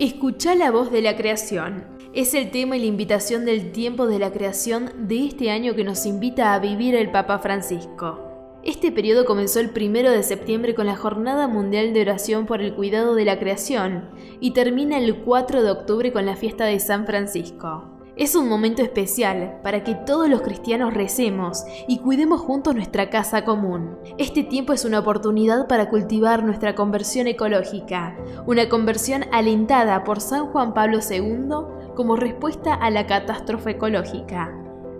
Escucha la voz de la creación. Es el tema y la invitación del tiempo de la creación de este año que nos invita a vivir el Papa Francisco. Este periodo comenzó el 1 de septiembre con la Jornada Mundial de Oración por el Cuidado de la Creación y termina el 4 de octubre con la fiesta de San Francisco. Es un momento especial para que todos los cristianos recemos y cuidemos juntos nuestra casa común. Este tiempo es una oportunidad para cultivar nuestra conversión ecológica, una conversión alentada por San Juan Pablo II como respuesta a la catástrofe ecológica.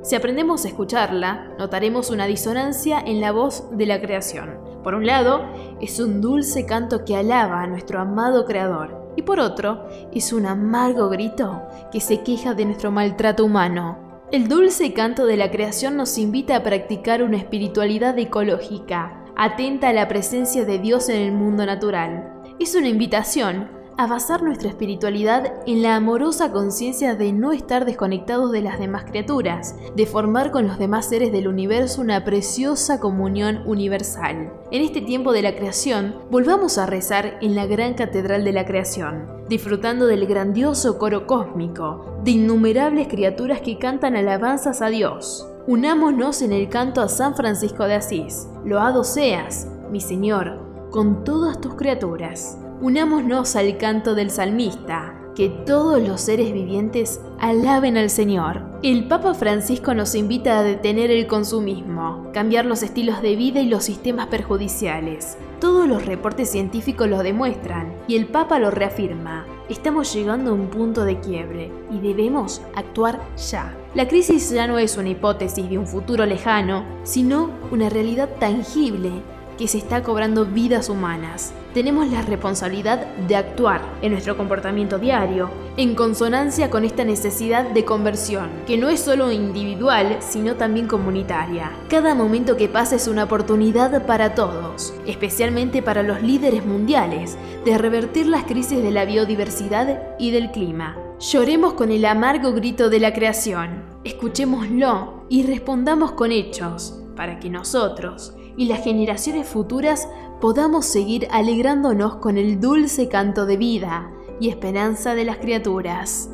Si aprendemos a escucharla, notaremos una disonancia en la voz de la creación. Por un lado, es un dulce canto que alaba a nuestro amado Creador y por otro es un amargo grito que se queja de nuestro maltrato humano. El dulce canto de la creación nos invita a practicar una espiritualidad ecológica, atenta a la presencia de Dios en el mundo natural. Es una invitación a basar nuestra espiritualidad en la amorosa conciencia de no estar desconectados de las demás criaturas, de formar con los demás seres del universo una preciosa comunión universal. En este tiempo de la creación, volvamos a rezar en la gran catedral de la creación, disfrutando del grandioso coro cósmico, de innumerables criaturas que cantan alabanzas a Dios. Unámonos en el canto a San Francisco de Asís. Loado seas, mi Señor, con todas tus criaturas. Unámonos al canto del salmista, que todos los seres vivientes alaben al Señor. El Papa Francisco nos invita a detener el consumismo, cambiar los estilos de vida y los sistemas perjudiciales. Todos los reportes científicos lo demuestran y el Papa lo reafirma. Estamos llegando a un punto de quiebre y debemos actuar ya. La crisis ya no es una hipótesis de un futuro lejano, sino una realidad tangible que se está cobrando vidas humanas. Tenemos la responsabilidad de actuar en nuestro comportamiento diario, en consonancia con esta necesidad de conversión, que no es solo individual, sino también comunitaria. Cada momento que pasa es una oportunidad para todos, especialmente para los líderes mundiales, de revertir las crisis de la biodiversidad y del clima. Lloremos con el amargo grito de la creación, escuchémoslo y respondamos con hechos, para que nosotros, y las generaciones futuras podamos seguir alegrándonos con el dulce canto de vida y esperanza de las criaturas.